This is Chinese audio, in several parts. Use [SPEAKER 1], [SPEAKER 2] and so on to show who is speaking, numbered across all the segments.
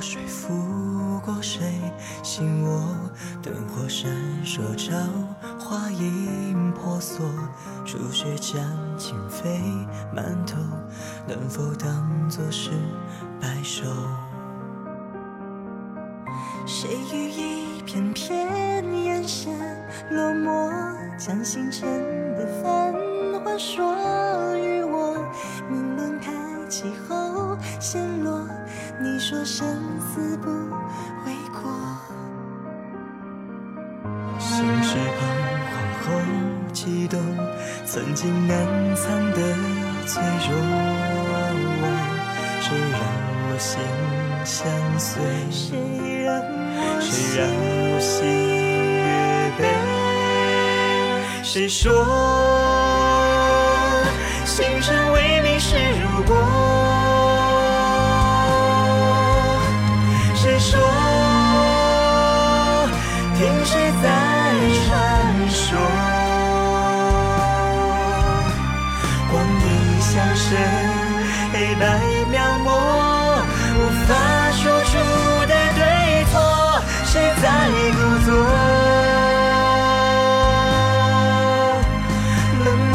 [SPEAKER 1] 谁拂过谁？心窝灯火闪烁，照花影婆娑。初雪将情飞满头，能否当作是白首？谁与一片片眼神落寞，将星辰的繁华说与我？明门开启后，陷落，你说。曾经难藏的脆弱，谁让我心相随？谁让谁让我心越悲？谁说阴像是黑白描摹，无法说出的对错，谁在故作冷漠？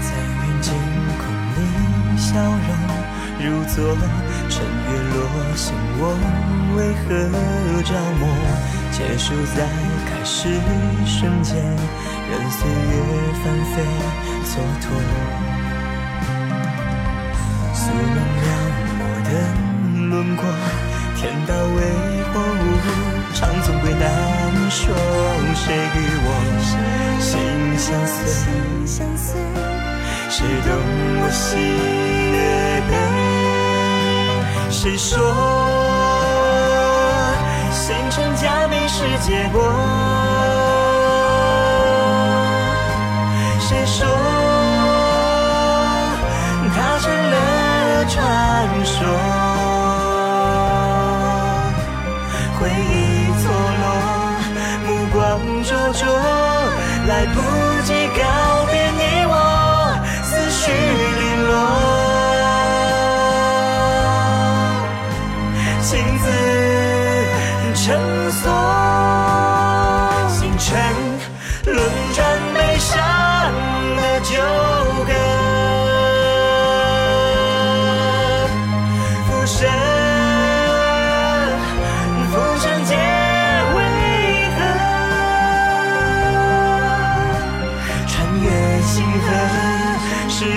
[SPEAKER 1] 在远近空里，笑容如昨，趁月落醒我，为何着魔？结束在开始瞬间，任岁月翻飞蹉跎。素能描摹的轮廓，天道为何无常，总归难说。谁与我心相随？谁懂我喜悦悲？谁说星辰加冕是结果？说它成了传说？回忆错落，目光灼灼，来不及告别你我，思绪零落。情字成锁，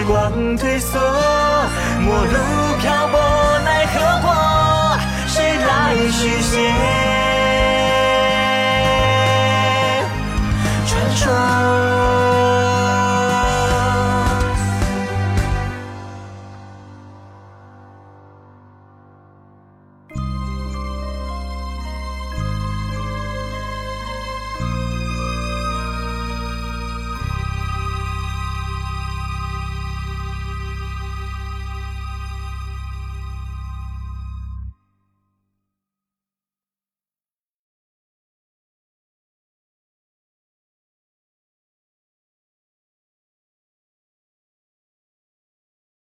[SPEAKER 1] 光退缩，陌路漂泊奈何过？谁来续写？